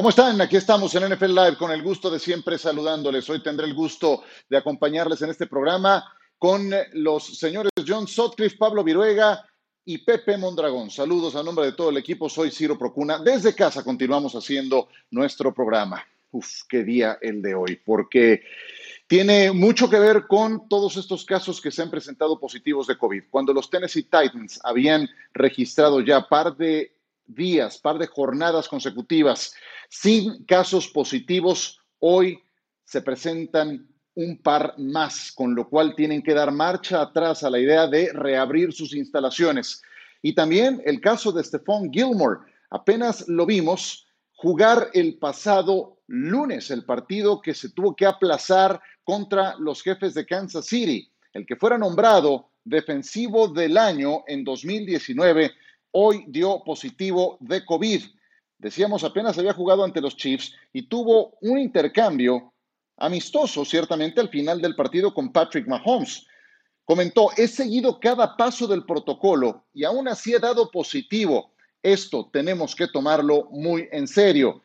¿Cómo están? Aquí estamos en NFL Live con el gusto de siempre saludándoles. Hoy tendré el gusto de acompañarles en este programa con los señores John Sotcliffe, Pablo Viruega y Pepe Mondragón. Saludos a nombre de todo el equipo. Soy Ciro Procuna. Desde casa continuamos haciendo nuestro programa. Uf, qué día el de hoy, porque tiene mucho que ver con todos estos casos que se han presentado positivos de COVID. Cuando los Tennessee Titans habían registrado ya par de días, par de jornadas consecutivas sin casos positivos, hoy se presentan un par más, con lo cual tienen que dar marcha atrás a la idea de reabrir sus instalaciones. Y también el caso de Stephon Gilmore. Apenas lo vimos jugar el pasado lunes, el partido que se tuvo que aplazar contra los jefes de Kansas City, el que fuera nombrado defensivo del año en 2019, hoy dio positivo de COVID. Decíamos, apenas había jugado ante los Chiefs y tuvo un intercambio amistoso, ciertamente, al final del partido con Patrick Mahomes. Comentó, he seguido cada paso del protocolo y aún así he dado positivo. Esto tenemos que tomarlo muy en serio.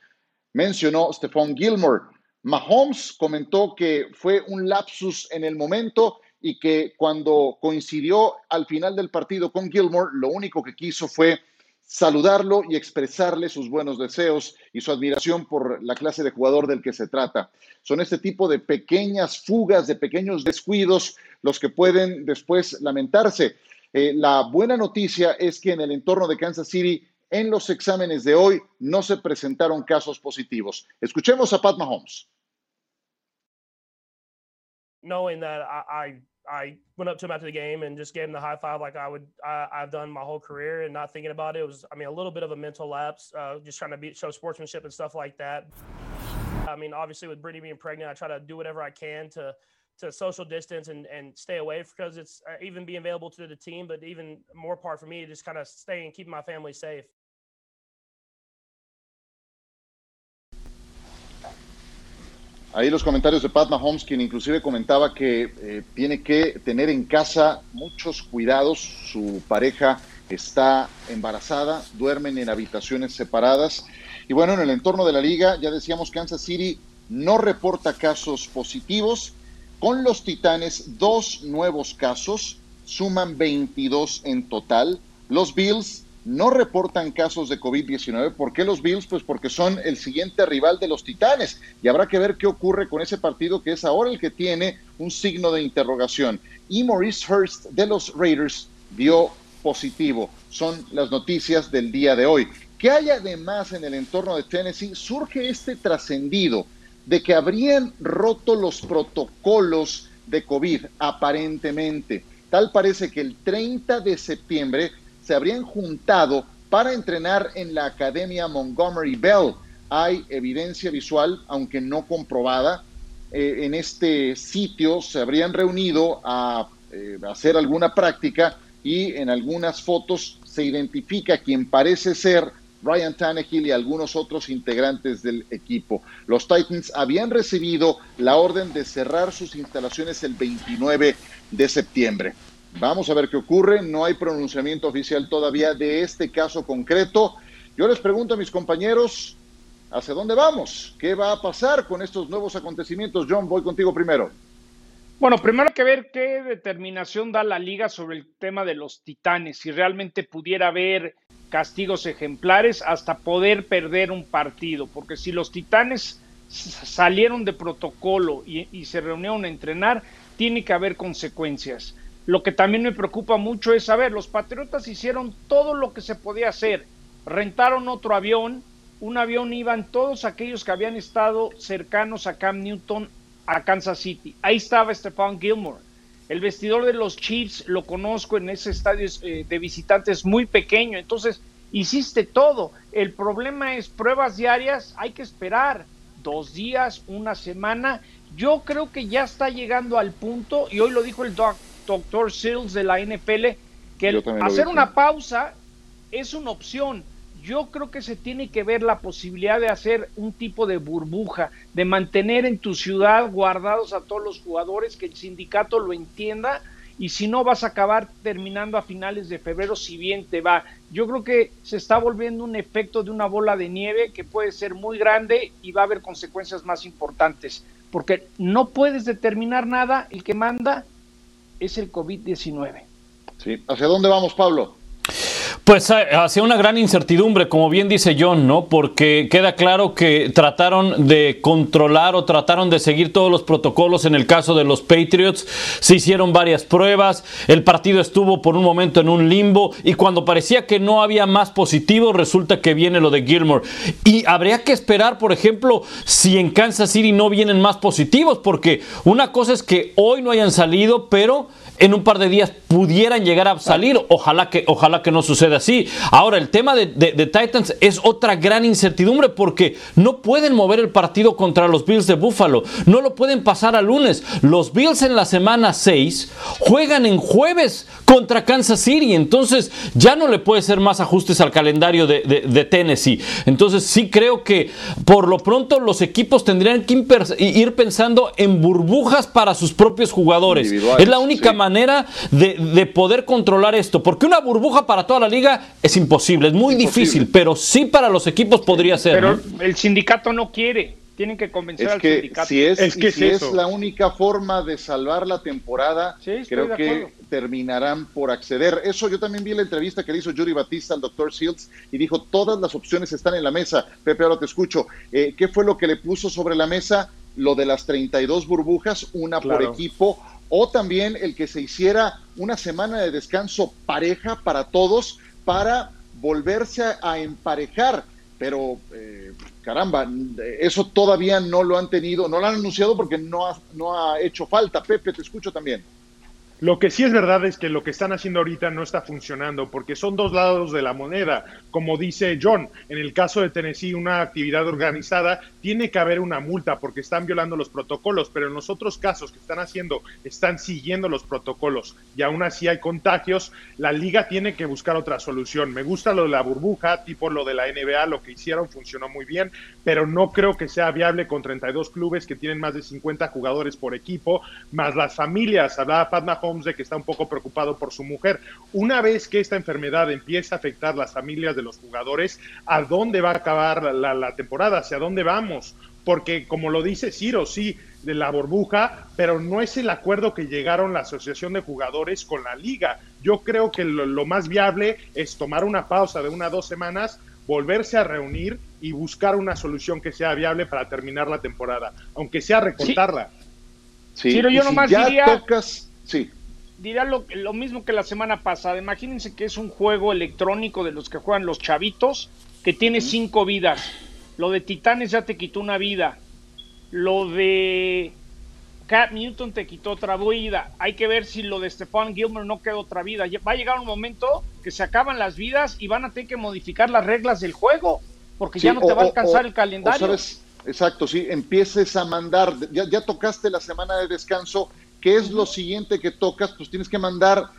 Mencionó Stephon Gilmore. Mahomes comentó que fue un lapsus en el momento y que cuando coincidió al final del partido con Gilmore, lo único que quiso fue saludarlo y expresarle sus buenos deseos y su admiración por la clase de jugador del que se trata. Son este tipo de pequeñas fugas, de pequeños descuidos los que pueden después lamentarse. Eh, la buena noticia es que en el entorno de Kansas City, en los exámenes de hoy, no se presentaron casos positivos. Escuchemos a Pat Mahomes. Knowing that I I went up to him after the game and just gave him the high five like I would I, have done my whole career and not thinking about it. it. was I mean a little bit of a mental lapse, uh, just trying to be, show sportsmanship and stuff like that. I mean obviously with Brittany being pregnant, I try to do whatever I can to to social distance and, and stay away because it's uh, even being available to the team, but even more part for me, just kind of staying keeping my family safe. Ahí los comentarios de Pat Mahomes, quien inclusive comentaba que eh, tiene que tener en casa muchos cuidados. Su pareja está embarazada, duermen en habitaciones separadas. Y bueno, en el entorno de la liga, ya decíamos, Kansas City no reporta casos positivos. Con los Titanes, dos nuevos casos, suman 22 en total. Los Bills no reportan casos de COVID-19. ¿Por qué los Bills? Pues porque son el siguiente rival de los Titanes y habrá que ver qué ocurre con ese partido que es ahora el que tiene un signo de interrogación. Y Maurice Hurst de los Raiders dio positivo. Son las noticias del día de hoy. ¿Qué hay además en el entorno de Tennessee? Surge este trascendido de que habrían roto los protocolos de COVID, aparentemente. Tal parece que el 30 de septiembre se habrían juntado para entrenar en la Academia Montgomery Bell. Hay evidencia visual, aunque no comprobada. Eh, en este sitio se habrían reunido a eh, hacer alguna práctica y en algunas fotos se identifica quien parece ser Ryan Tannehill y algunos otros integrantes del equipo. Los Titans habían recibido la orden de cerrar sus instalaciones el 29 de septiembre. Vamos a ver qué ocurre. No hay pronunciamiento oficial todavía de este caso concreto. Yo les pregunto a mis compañeros, ¿hacia dónde vamos? ¿Qué va a pasar con estos nuevos acontecimientos? John, voy contigo primero. Bueno, primero hay que ver qué determinación da la liga sobre el tema de los titanes, si realmente pudiera haber castigos ejemplares hasta poder perder un partido, porque si los titanes salieron de protocolo y, y se reunieron a entrenar, tiene que haber consecuencias. Lo que también me preocupa mucho es saber, los Patriotas hicieron todo lo que se podía hacer. Rentaron otro avión, un avión iban todos aquellos que habían estado cercanos a Cam Newton, a Kansas City. Ahí estaba Stephon Gilmore. El vestidor de los Chiefs lo conozco en ese estadio eh, de visitantes muy pequeño. Entonces, hiciste todo. El problema es pruebas diarias, hay que esperar dos días, una semana. Yo creo que ya está llegando al punto, y hoy lo dijo el doc, doctor Sills de la NPL, que hacer una pausa es una opción. Yo creo que se tiene que ver la posibilidad de hacer un tipo de burbuja, de mantener en tu ciudad guardados a todos los jugadores, que el sindicato lo entienda y si no vas a acabar terminando a finales de febrero si bien te va. Yo creo que se está volviendo un efecto de una bola de nieve que puede ser muy grande y va a haber consecuencias más importantes, porque no puedes determinar nada, el que manda es el COVID-19. Sí, ¿hacia dónde vamos, Pablo? Pues eh, hacia una gran incertidumbre, como bien dice John, ¿no? Porque queda claro que trataron de controlar o trataron de seguir todos los protocolos en el caso de los Patriots. Se hicieron varias pruebas, el partido estuvo por un momento en un limbo y cuando parecía que no había más positivos, resulta que viene lo de Gilmore. Y habría que esperar, por ejemplo, si en Kansas City no vienen más positivos, porque una cosa es que hoy no hayan salido, pero en un par de días pudieran llegar a salir. Ojalá que, ojalá que no suceda así. Ahora, el tema de, Titans es otra gran incertidumbre porque no pueden mover el partido contra los Bills de Buffalo. No lo pueden pasar a lunes. Los Bills en la semana 6 juegan en jueves contra Kansas City. Entonces ya no le puede ser más ajustes al calendario de, de Tennessee. Entonces sí creo que por lo pronto los equipos tendrían que ir pensando en burbujas para sus propios jugadores. Es la única manera de, poder controlar esto, porque una burbuja para toda la liga es imposible, es muy difícil, pero sí para los equipos podría ser. Pero el sindicato no quiere. Tienen que convencer al sindicato. Si es, que si es, la única forma de salvar la temporada, creo que terminarán por acceder. Eso yo también vi la entrevista que le hizo Judy Batista al doctor Shields y dijo, todas las opciones están en la mesa. Pepe, ahora te escucho. Eh, ¿Qué fue lo que le puso sobre la mesa? Lo de las 32 burbujas, una por equipo, o también el que se hiciera una semana de descanso pareja para todos para volverse a, emparejar. Pero, eh, caramba, eso todavía no lo han tenido, no lo han anunciado porque no no ha hecho falta. Pepe, te escucho también. Lo que sí es verdad es que lo que están haciendo ahorita no está funcionando porque son dos lados de la moneda. Como dice John, en el caso de Tennessee, una actividad organizada, tiene que haber una multa porque están violando los protocolos, pero en los otros casos que están haciendo, están siguiendo los protocolos y aún así hay contagios, la liga tiene que buscar otra solución. Me gusta lo de la burbuja, tipo lo de la NBA, lo que hicieron funcionó muy bien, pero no creo que sea viable con 32 clubes que tienen más de 50 jugadores por equipo, más las familias. Hablaba De que está un poco preocupado por su mujer. Una vez que esta enfermedad empieza a afectar las familias de los jugadores, ¿a dónde va a acabar la, temporada? ¿Hacia dónde vamos? Porque como lo dice Ciro, sí, de la burbuja, pero no es el acuerdo que llegaron la Asociación de Jugadores con la liga. Yo creo que lo, más viable es tomar una pausa de una o dos semanas, volverse a reunir y buscar una solución que sea viable para terminar la temporada, aunque sea recortarla. Sí. Ciro, yo nomás diría... Tocas... Sí dirá lo, lo, mismo que la semana pasada. Imagínense que es un juego electrónico de los que juegan los chavitos que tiene cinco vidas. Lo de Titanes ya te quitó una vida. Lo de Cat Newton te quitó otra vida. Hay que ver si lo de Stefan Gilmer no queda otra vida. Va a llegar un momento que se acaban las vidas y van a tener que modificar las reglas del juego porque ya no te va a alcanzar el calendario. exacto, sí, empieces a mandar, ya, ya tocaste la semana de descanso ¿Qué es lo siguiente que tocas? Pues tienes que mandar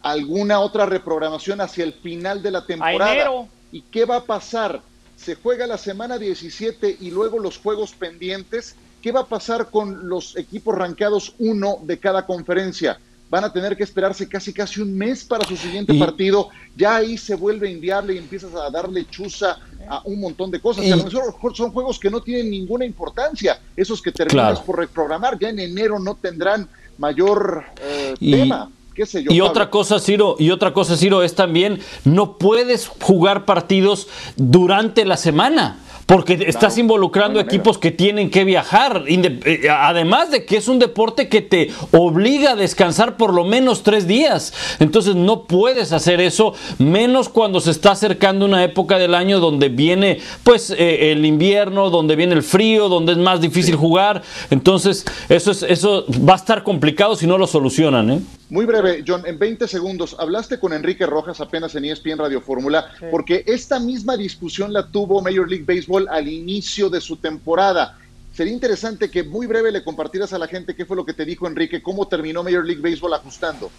alguna otra reprogramación hacia el final de la temporada. ¿Y qué va a pasar? Se juega la semana 17 y luego los juegos pendientes. ¿Qué va a pasar con los equipos rankeados uno de cada conferencia? Van a tener que esperarse casi casi un mes para su siguiente partido. Ya ahí se vuelve inviable y empiezas a darle chuza a un montón de cosas. a lo mejor son juegos que no tienen ninguna importancia. Esos que terminas por reprogramar ya en enero no tendrán mayor eh, tema. ¿Qué sé yo, y otra cosa, Ciro, y otra cosa, Ciro, es también no puedes jugar partidos durante la semana. Porque estás involucrando equipos que tienen que viajar. Eh, además de que es un deporte que te obliga a descansar por lo menos tres días. Entonces no puedes hacer eso, menos cuando se está acercando una época del año donde viene pues eh, el invierno, donde viene el frío, donde es más difícil jugar. Entonces eso, es, eso va a estar complicado si no lo solucionan. ¿eh? Muy breve, John, en 20 segundos, hablaste con Enrique Rojas apenas en ESPN Radio Fórmula, porque esta misma discusión la tuvo Major League Baseball al inicio de su temporada. Sería interesante que muy breve le compartieras a la gente qué fue lo que te dijo Enrique, cómo terminó Major League Baseball ajustando.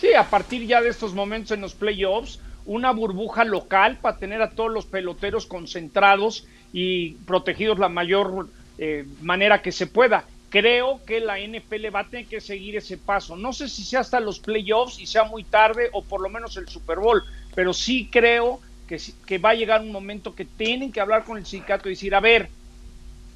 Sí, a partir ya de estos momentos en los playoffs, una burbuja local para tener a todos los peloteros concentrados y protegidos la mayor eh, manera que se pueda creo que la NFL va a tener que seguir ese paso. No sé si sea hasta los playoffs y sea muy tarde o por lo menos el Super Bowl, pero sí creo que, que va a llegar un momento que tienen que hablar con el sindicato y decir, a ver,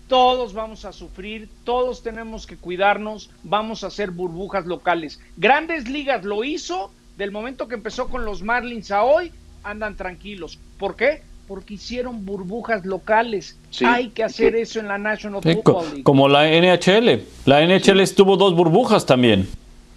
todos vamos a sufrir, todos tenemos que cuidarnos, vamos a hacer burbujas locales. Grandes Ligas lo hizo, del momento que empezó con los Marlins a hoy, andan tranquilos. ¿Por qué? porque hicieron burbujas locales. Hay que hacer eso en la National Football League. Como la NHL. La NHL estuvo dos burbujas también.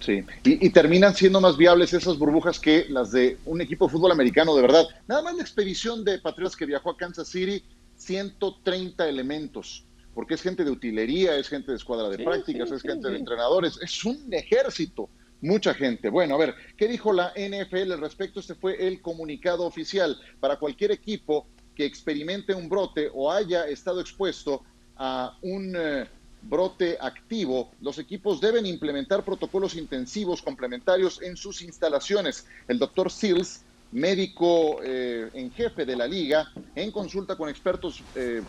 Sí, y, terminan siendo más viables esas burbujas que las de un equipo de fútbol americano, de verdad. Nada más la expedición de Patriotas que viajó a Kansas City, 130 elementos, porque es gente de utilería, es gente de escuadra de prácticas, es gente de entrenadores, es un ejército mucha gente. Bueno, a ver, ¿qué dijo la NFL al respecto? Este fue el comunicado oficial para cualquier equipo que experimente un brote o haya estado expuesto a un eh, brote activo, los equipos deben implementar protocolos intensivos complementarios en sus instalaciones. El doctor Seals, médico eh, en jefe de la liga, en consulta con expertos eh,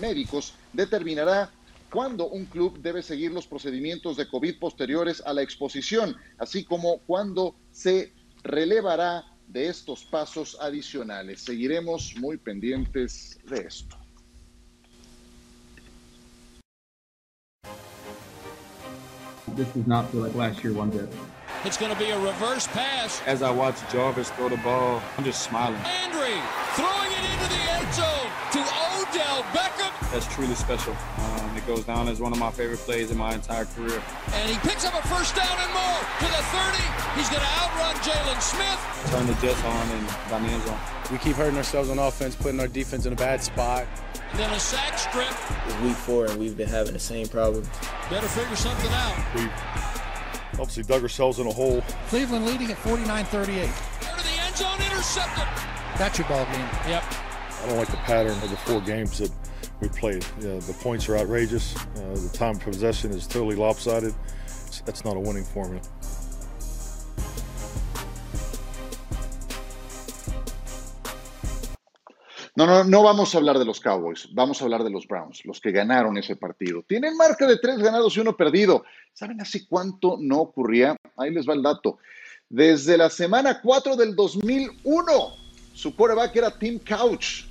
médicos, determinará cuándo un club debe seguir los procedimientos de COVID posteriores a la exposición, así como cuándo se relevará de estos pasos adicionales. Seguiremos muy pendientes de esto. This does not feel like last year one bit. It's going to be a reverse pass. As I watch Jarvis throw the ball, I'm just smiling. Landry throwing it into the end zone to Odell Beckham. That's truly special. Um, it goes down as one of my favorite plays in my entire career. And he picks up a first down and more to the 30. He's going to outrun Jalen Smith. Turn the Jets on and down the end zone. We keep hurting ourselves on offense, putting our defense in a bad spot. And then a sack strip. It's week four, and we've been having the same problem. Better figure something out. We obviously dug ourselves in a hole. Cleveland leading at 49-38. To the end zone, intercepted. That's your ball game. Yep. I don't like the pattern of the four games that we played. The points are outrageous. Uh, the time possession is totally lopsided. That's not a winning formula. No, no, no vamos a hablar de los Cowboys, vamos a hablar de los Browns, los que ganaron ese partido. Tienen marca de tres ganados y uno perdido. ¿Saben hace cuánto no ocurría? Ahí les va el dato. Desde la semana 4 del 2001, su quarterback era Tim Couch.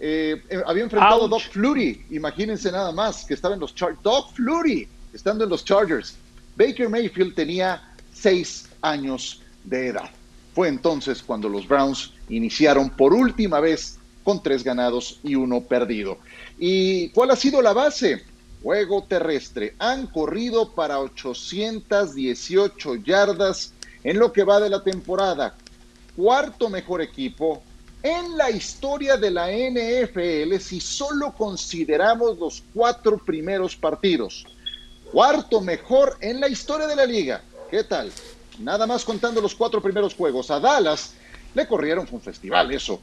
Eh, eh, había enfrentado a Doc Flurry, imagínense nada más, que estaba en los Chargers. Doc Flurry, estando en los Chargers. Baker Mayfield tenía seis años de edad. Fue entonces cuando los Browns iniciaron por última vez con tres ganados y uno perdido. ¿Y cuál ha sido la base? Juego terrestre. Han corrido para 818 yardas en lo que va de la temporada. Cuarto mejor equipo en la historia de la NFL si solo consideramos los cuatro primeros partidos. Cuarto mejor en la historia de la liga. ¿Qué tal? Nada más contando los cuatro primeros juegos. A Dallas le corrieron, fue un festival eso.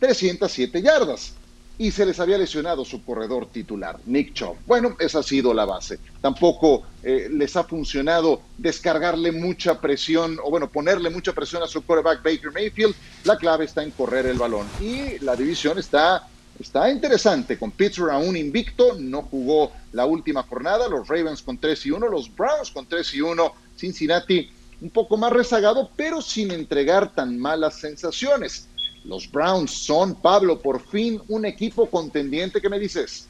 307 yardas. Y se les había lesionado su corredor titular, Nick Chubb. Bueno, esa ha sido la base. Tampoco eh, les ha funcionado descargarle mucha presión, o bueno, ponerle mucha presión a su quarterback Baker Mayfield. La clave está en correr el balón. Y la división está, está interesante, con Pittsburgh aún invicto, no jugó la última jornada, los Ravens con 3 y 1, los Browns con 3 y 1, Cincinnati un poco más rezagado, pero sin entregar tan malas sensaciones. Los Browns son, Pablo, por fin un equipo contendiente. ¿Qué me dices?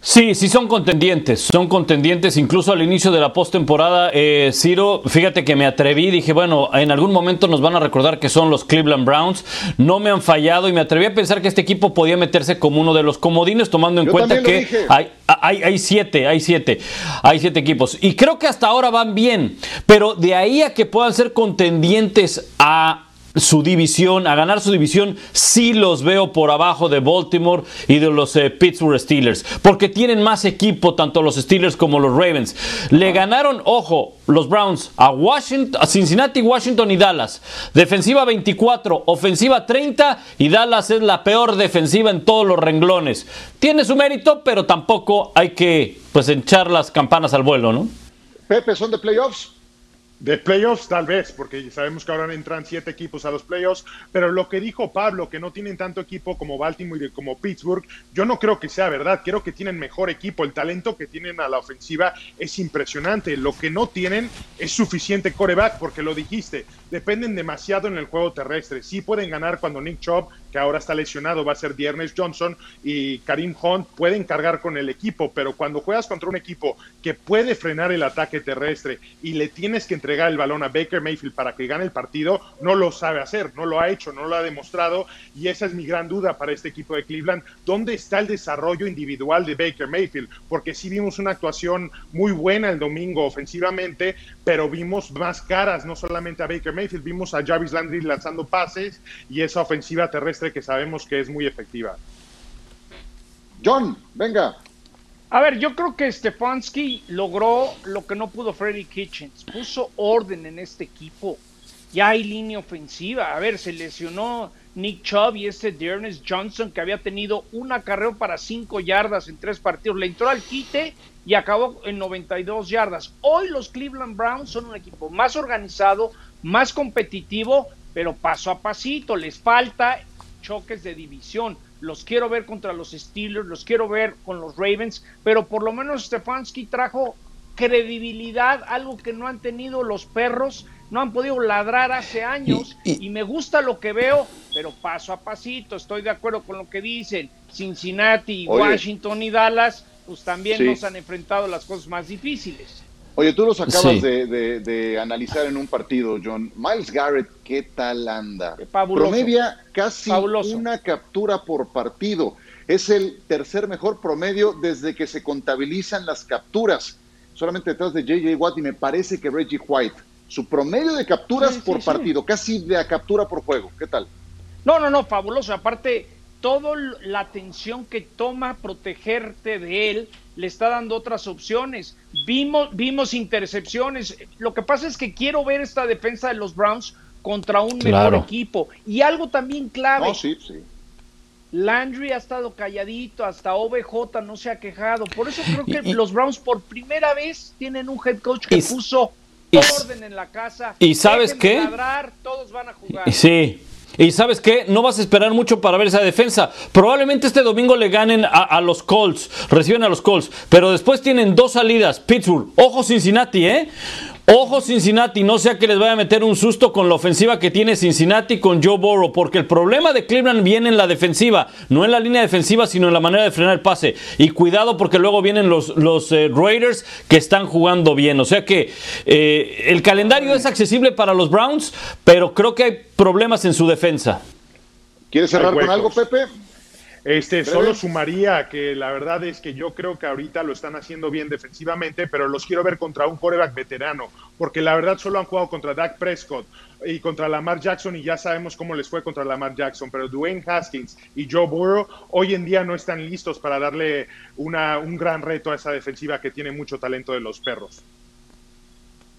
Sí, sí son contendientes, son contendientes incluso al inicio de la postemporada. Eh, Ciro, fíjate que me atreví, dije, bueno, en algún momento nos van a recordar que son los Cleveland Browns. No me han fallado y me atreví a pensar que este equipo podía meterse como uno de los comodines, tomando en cuenta que hay, hay, hay, siete, hay siete, hay siete equipos. Y creo que hasta ahora van bien, pero de ahí a que puedan ser contendientes a su división, a ganar su división, sí los veo por abajo de Baltimore y de los eh, Pittsburgh Steelers, porque tienen más equipo tanto los Steelers como los Ravens. Le ganaron, ojo, los Browns a Washington, a Cincinnati, Washington y Dallas. Defensiva 24, ofensiva 30 y Dallas es la peor defensiva en todos los renglones. Tiene su mérito, pero tampoco hay que pues echar las campanas al vuelo, ¿no? Pepe, ¿son de playoffs? De playoffs tal vez, porque sabemos que ahora entran siete equipos a los playoffs, pero lo que dijo Pablo, que no tienen tanto equipo como Baltimore y como Pittsburgh, yo no creo que sea verdad, creo que tienen mejor equipo, el talento que tienen a la ofensiva es impresionante, lo que no tienen es suficiente coreback, porque lo dijiste, dependen demasiado en el juego terrestre, sí pueden ganar cuando Nick Chubb, que ahora está lesionado, va a ser Diernes Johnson y Karim Hunt, pueden cargar con el equipo, pero cuando juegas contra un equipo que puede frenar el ataque terrestre y le tienes que entregar el balón a Baker Mayfield para que gane el partido, no lo sabe hacer, no lo ha hecho, no lo ha demostrado y esa es mi gran duda para este equipo de Cleveland. ¿Dónde está el desarrollo individual de Baker Mayfield? Porque sí vimos una actuación muy buena el domingo ofensivamente, pero vimos más caras, no solamente a Baker Mayfield, vimos a Jarvis Landry lanzando pases y esa ofensiva terrestre que sabemos que es muy efectiva. John, venga. A ver, yo creo que Stefanski logró lo que no pudo Freddy Kitchens. Puso orden en este equipo. Ya hay línea ofensiva. A ver, se lesionó Nick Chubb y este Dearness Johnson que había tenido una carrera para cinco yardas en tres partidos. Le entró al quite y acabó en 92 yardas. Hoy los Cleveland Browns son un equipo más organizado, más competitivo, pero paso a pasito. Les falta choques de división los quiero ver contra los Steelers, los quiero ver con los Ravens, pero por lo menos Stefanski trajo credibilidad, algo que no han tenido los perros, no han podido ladrar hace años y, me gusta lo que veo, pero paso a pasito, estoy de acuerdo con lo que dicen, Cincinnati, Washington y Dallas, pues también nos han enfrentado las cosas más difíciles. Oye, tú los acabas de, analizar en un partido, John. Miles Garrett, ¿qué tal anda? Promedia casi una captura por partido. Es el tercer mejor promedio desde que se contabilizan las capturas. Solamente detrás de JJ Watt y me parece que Reggie White. Su promedio de capturas por partido, casi de captura por juego. ¿Qué tal? No, no, no, fabuloso. Aparte, toda la atención que toma protegerte de él le está dando otras opciones. Vimos, vimos intercepciones. Lo que pasa es que quiero ver esta defensa de los Browns contra un mejor equipo. Y algo también clave. Landry ha estado calladito, hasta OBJ no se ha quejado. Por eso creo que los Browns por primera vez tienen un head coach que puso orden en la casa. ¿Y sabes qué? todos van a jugar. Sí. Y sabes qué, no vas a esperar mucho para ver esa defensa. Probablemente este domingo le ganen a, los Colts, reciben a los Colts, pero después tienen dos salidas. Pittsburgh, ojo Cincinnati, ¿eh? Ojo Cincinnati, no sea que les vaya a meter un susto con la ofensiva que tiene Cincinnati con Joe Burrow, porque el problema de Cleveland viene en la defensiva, no en la línea defensiva, sino en la manera de frenar el pase. Y cuidado porque luego vienen los, los eh, Raiders que están jugando bien. O sea que eh, el calendario es accesible para los Browns, pero creo que hay problemas en su defensa. ¿Quieres cerrar con algo, Pepe? Este, solo sumaría que la verdad es que yo creo que ahorita lo están haciendo bien defensivamente, pero los quiero ver contra un coreback veterano, porque la verdad solo han jugado contra Dak Prescott y contra Lamar Jackson y ya sabemos cómo les fue contra Lamar Jackson, pero Dwayne Haskins y Joe Burrow hoy en día no están listos para darle una, un gran reto a esa defensiva que tiene mucho talento de los perros.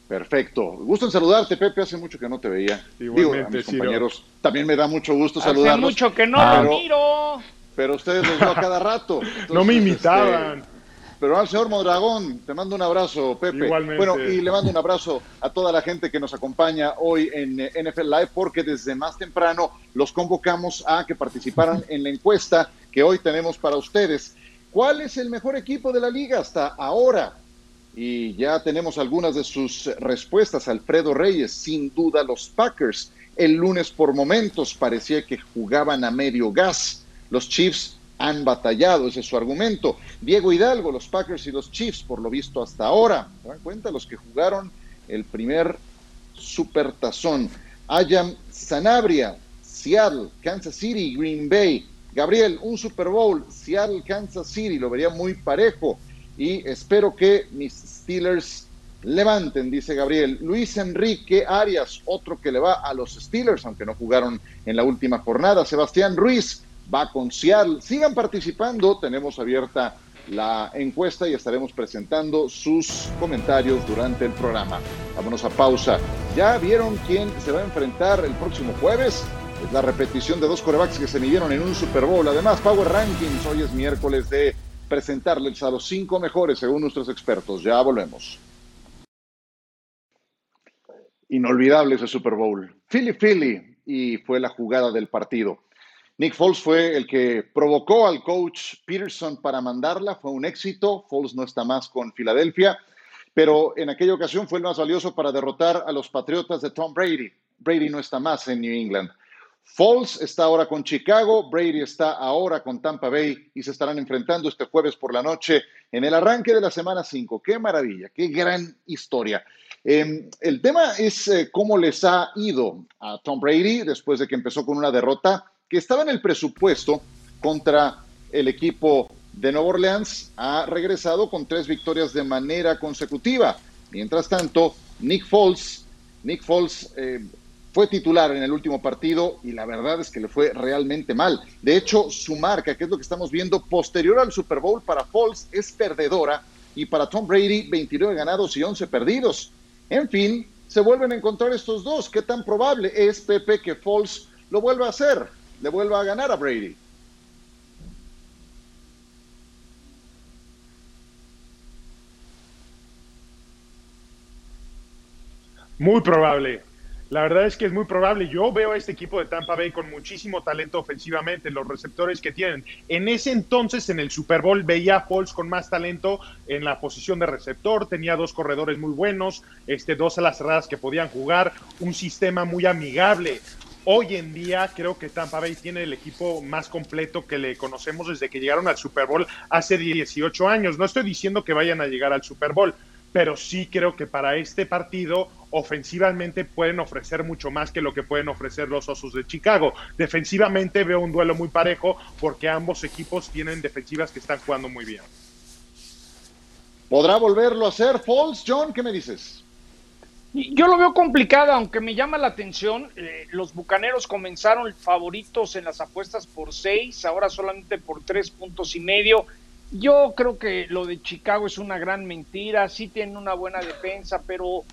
Perfecto. Gusto en saludarte, Pepe. Hace mucho que no te veía. Igualmente, compañeros. También me da mucho gusto saludarlos. Hace mucho que no miro pero ustedes los veo cada rato. no me imitaban. Este, pero al señor Mondragón, te mando un abrazo, Pepe. Igualmente. Bueno, y le mando un abrazo a toda la gente que nos acompaña hoy en eh, NFL Live, porque desde más temprano los convocamos a que participaran en la encuesta que hoy tenemos para ustedes. ¿Cuál es el mejor equipo de la liga hasta ahora? Y ya tenemos algunas de sus respuestas. Alfredo Reyes, sin duda los Packers. El lunes por momentos parecía que jugaban a medio gas. Los Chiefs han batallado, ese es su argumento. Diego Hidalgo, los Packers y los Chiefs, por lo visto hasta ahora. ¿Se dan cuenta? Los que jugaron el primer supertazón. Ayam Sanabria, Seattle, Kansas City, Green Bay. Gabriel, un Super Bowl, Seattle, Kansas City, lo vería muy parejo. Y espero que mis Steelers levanten, dice Gabriel. Luis Enrique Arias, otro que le va a los Steelers, aunque no jugaron en la última jornada. Sebastián Ruiz, va con Seattle. Sigan participando, tenemos abierta la encuesta y estaremos presentando sus comentarios durante el programa. Vámonos a pausa. ¿Ya vieron quién se va a enfrentar el próximo jueves? Es la repetición de dos corebacks que se midieron en un Super Bowl. Además, Power Rankings, hoy es miércoles de presentarles a los cinco mejores según nuestros expertos. Ya volvemos. Inolvidable ese Super Bowl. Philly Philly y fue la jugada del partido. Nick Foles fue el que provocó al coach Peterson para mandarla, fue un éxito. Foles no está más con Filadelfia, pero en aquella ocasión fue el más valioso para derrotar a los Patriotas de Tom Brady. Brady no está más en New England. Foles está ahora con Chicago, Brady está ahora con Tampa Bay y se estarán enfrentando este jueves por la noche en el arranque de la semana 5. Qué maravilla, qué gran historia. Eh, el tema es eh, cómo les ha ido a Tom Brady después de que empezó con una derrota que estaba en el presupuesto contra el equipo de Nueva Orleans. Ha regresado con tres victorias de manera consecutiva. Mientras tanto, Nick Foles, Nick Foles eh, fue titular en el último partido y la verdad es que le fue realmente mal. De hecho, su marca, que es lo que estamos viendo posterior al Super Bowl para Foles, es perdedora y para Tom Brady 29 ganados y 11 perdidos. En fin, se vuelven a encontrar estos dos. ¿Qué tan probable es, Pepe, que Foles lo vuelva a hacer? Le vuelva a ganar a Brady. Muy probable. La verdad es que es muy probable. Yo veo a este equipo de Tampa Bay con muchísimo talento ofensivamente, los receptores que tienen. En ese entonces, en el Super Bowl, veía a Foles con más talento en la posición de receptor. Tenía dos corredores muy buenos, este, dos a las cerradas que podían jugar, un sistema muy amigable. Hoy en día creo que Tampa Bay tiene el equipo más completo que le conocemos desde que llegaron al Super Bowl hace 18 años. No estoy diciendo que vayan a llegar al Super Bowl, pero sí creo que para este partido ofensivamente pueden ofrecer mucho más que lo que pueden ofrecer los Osos de Chicago. Defensivamente veo un duelo muy parejo porque ambos equipos tienen defensivas que están jugando muy bien. ¿Podrá volverlo a hacer Falls, John? ¿Qué me dices? Yo lo veo complicado, aunque me llama la atención. Eh, los Bucaneros comenzaron favoritos en las apuestas por seis, ahora solamente por tres puntos y medio. Yo creo que lo de Chicago es una gran mentira, sí tienen una buena defensa, pero,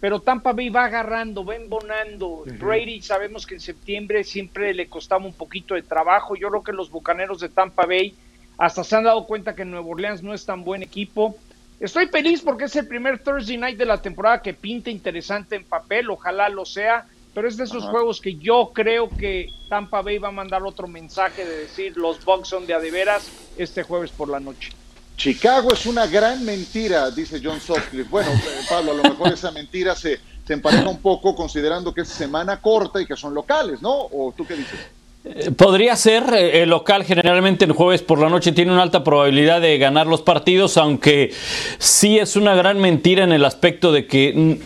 pero Tampa Bay va agarrando, va embonando. Brady sabemos que en septiembre siempre le costaba un poquito de trabajo. Yo creo que los Bucaneros de Tampa Bay hasta se han dado cuenta que Nuevo Orleans no es tan buen equipo. Estoy feliz porque es el primer Thursday night de la temporada que pinta interesante en papel, ojalá lo sea pero es de esos juegos que yo creo que Tampa Bay va a mandar otro mensaje de decir los Bucks son de a de veras este jueves por la noche. Chicago es una gran mentira, dice John Sutcliffe. Bueno, eh, Pablo, a lo mejor esa mentira se, se empareja un poco considerando que es semana corta y que son locales, ¿no? ¿O tú qué dices? Podría ser, eh, el local generalmente el jueves por la noche tiene una alta probabilidad de ganar los partidos, aunque sí es una gran mentira en el aspecto de que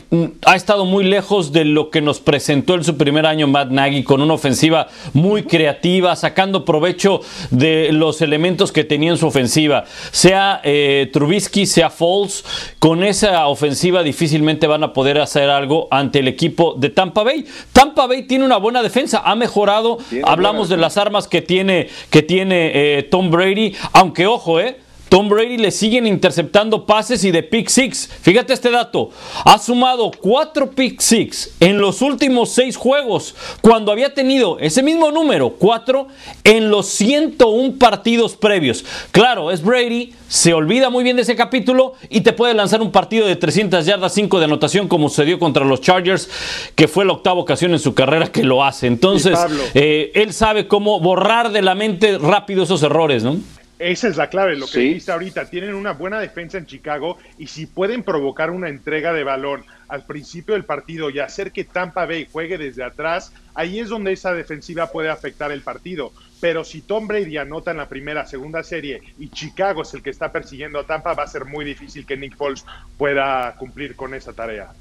ha estado muy lejos de lo que nos presentó en su primer año Matt Nagy, con una ofensiva muy creativa, sacando provecho de los elementos que tenía en su ofensiva. Sea eh, Trubisky, sea Foles, con esa ofensiva difícilmente van a poder hacer algo ante el equipo de Tampa Bay. Tampa Bay tiene una buena defensa, ha mejorado, hablamos de las armas que tiene, que tiene eh, Tom Brady, aunque ojo, eh, Tom Brady le siguen interceptando pases y de pick six. Fíjate este dato. Ha sumado cuatro pick six en los últimos seis juegos, cuando había tenido ese mismo número, cuatro, en los 101 partidos previos. Claro, es Brady, se olvida muy bien de ese capítulo y te puede lanzar un partido de 300 yardas, 5 de anotación, como sucedió contra los Chargers, que fue la octava ocasión en su carrera que lo hace. Entonces, eh, él sabe cómo borrar de la mente rápido esos errores, ¿no? Esa es la clave, lo que dijiste ahorita. Tienen una buena defensa en Chicago y si pueden provocar una entrega de balón al principio del partido y hacer que Tampa Bay juegue desde atrás, ahí es donde esa defensiva puede afectar el partido. Pero si Tom Brady anota en la primera, segunda serie y Chicago es el que está persiguiendo a Tampa, va a ser muy difícil que Nick Foles pueda cumplir con esa tarea.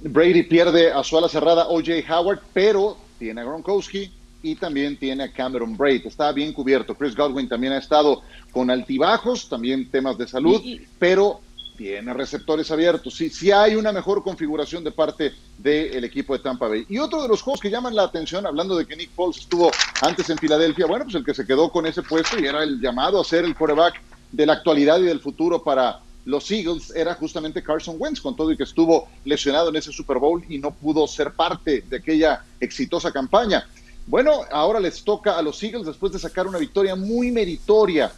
Brady pierde a su ala cerrada OJ Howard, pero tiene a Gronkowski, y también tiene a Cameron Braid. Está bien cubierto. Chris Godwin también ha estado con altibajos, también temas de salud, pero tiene receptores abiertos. Sí, sí hay una mejor configuración de parte del equipo de Tampa Bay. Y otro de los juegos que llaman la atención, hablando de que Nick Foles estuvo antes en Filadelfia, bueno, pues el que se quedó con ese puesto y era el llamado a ser el quarterback de la actualidad y del futuro para los Eagles era justamente Carson Wentz, con todo y que estuvo lesionado en ese Super Bowl y no pudo ser parte de aquella exitosa campaña. Bueno, ahora les toca a los Eagles después de sacar una victoria muy meritoria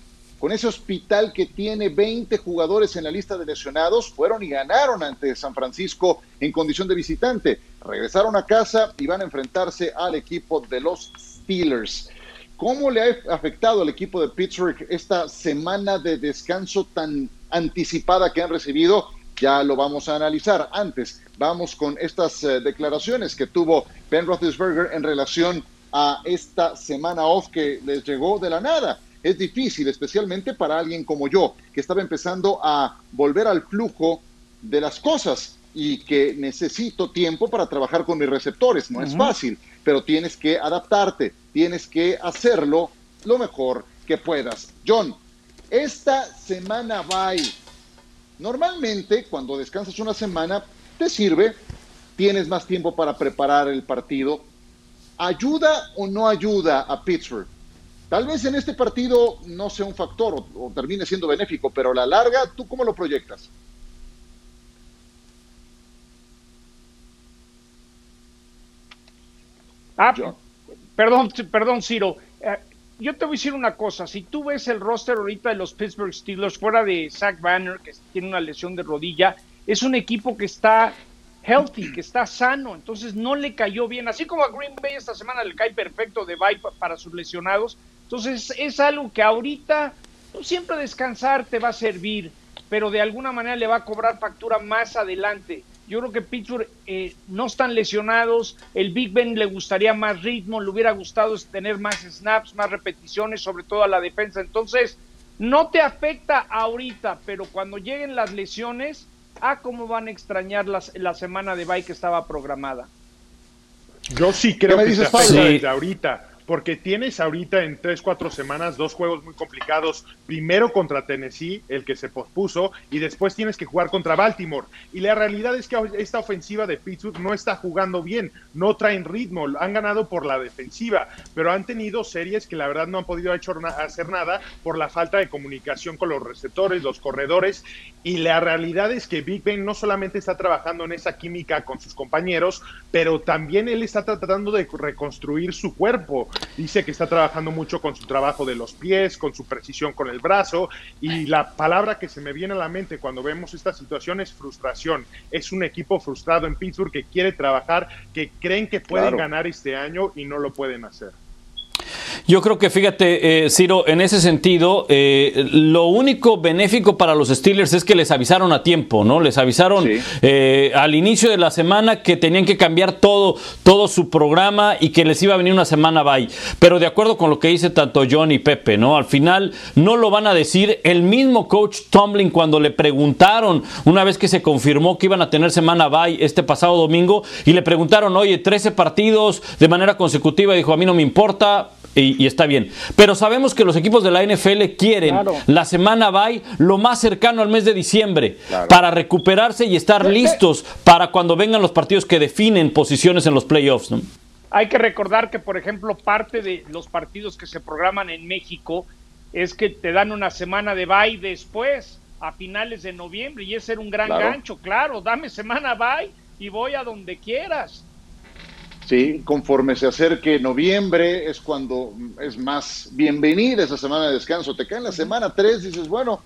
con ese hospital que tiene 20 jugadores en la lista de lesionados, fueron y ganaron ante San Francisco en condición de visitante. Regresaron a casa y van a enfrentarse al equipo de los Steelers. ¿Cómo le ha afectado al equipo de Pittsburgh esta semana de descanso tan anticipada que han recibido? Ya lo vamos a analizar. Antes, vamos con estas eh, declaraciones que tuvo Ben Roethlisberger en relación a esta semana off que les llegó de la nada. Es difícil, especialmente para alguien como yo, que estaba empezando a volver al flujo de las cosas y que necesito tiempo para trabajar con mis receptores. No es fácil, pero tienes que adaptarte, tienes que hacerlo lo mejor que puedas. John, esta semana bye, normalmente cuando descansas una semana, te sirve, tienes más tiempo para preparar el partido. ¿Ayuda o no ayuda a Pittsburgh? Tal vez en este partido no sea un factor o, o termine siendo benéfico, pero a la larga, ¿tú cómo lo proyectas? Ah, perdón, perdón, Ciro. Eh, yo te voy a decir una cosa. Si tú ves el roster ahorita de los Pittsburgh Steelers, fuera de Zach Banner, que tiene una lesión de rodilla, es un equipo que está healthy, que está sano. Entonces no le cayó bien. Así como a Green Bay esta semana le cae perfecto de bye para sus lesionados. Entonces es algo que ahorita no siempre descansar te va a servir, pero de alguna manera le va a cobrar factura más adelante. Yo creo que Pittsburgh eh, no están lesionados. El Big Ben le gustaría más ritmo, le hubiera gustado tener más snaps, más repeticiones, sobre todo a la defensa. Entonces, no te afecta ahorita, pero cuando lleguen las lesiones, ah, cómo van a extrañar las, la semana de bye que estaba programada. Yo sí creo que se afecta desde ahorita porque tienes ahorita en tres, cuatro semanas dos juegos muy complicados. Primero contra Tennessee, el que se pospuso, y después tienes que jugar contra Baltimore. Y la realidad es que esta ofensiva de Pittsburgh no está jugando bien, no traen ritmo, han ganado por la defensiva, pero han tenido series que la verdad no han podido hacer nada por la falta de comunicación con los receptores, los corredores. Y la realidad es que Big Ben no solamente está trabajando en esa química con sus compañeros, pero también él está tratando de reconstruir su cuerpo Dice que está trabajando mucho con su trabajo de los pies, con su precisión con el brazo y la palabra que se me viene a la mente cuando vemos esta situación es frustración. Es un equipo frustrado en Pittsburgh que quiere trabajar, que creen que pueden ganar este año y no lo pueden hacer. Yo creo que, fíjate, eh, Ciro, en ese sentido, eh, lo único benéfico para los Steelers es que les avisaron a tiempo, ¿no? Les avisaron eh, al inicio de la semana que tenían que cambiar todo, todo su programa y que les iba a venir una semana bye. Pero de acuerdo con lo que dice tanto John y Pepe, ¿no? Al final no lo van a decir. El mismo coach Tomlin, cuando le preguntaron, una vez que se confirmó que iban a tener semana bye este pasado domingo, y le preguntaron, oye, 13 partidos de manera consecutiva, dijo, a mí no me importa y, está bien. Pero sabemos que los equipos de la NFL quieren la semana bye lo más cercano al mes de diciembre para recuperarse y estar listos para cuando vengan los partidos que definen posiciones en los playoffs. Hay que recordar que, por ejemplo, parte de los partidos que se programan en México es que te dan una semana de bye después, a finales de noviembre, y ese era un gran gancho, claro, dame semana bye y voy a donde quieras. Sí, conforme se acerque noviembre es cuando es más bienvenida esa semana de descanso. Te cae en la semana 3, dices, bueno,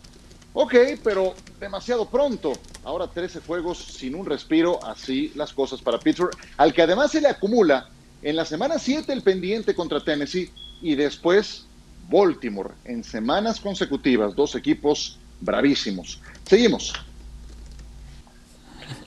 ok, pero demasiado pronto. Ahora 13 juegos sin un respiro, así las cosas para Pittsburgh, al que además se le acumula en la semana 7 el pendiente contra Tennessee y después Baltimore en semanas consecutivas, dos equipos bravísimos. Seguimos.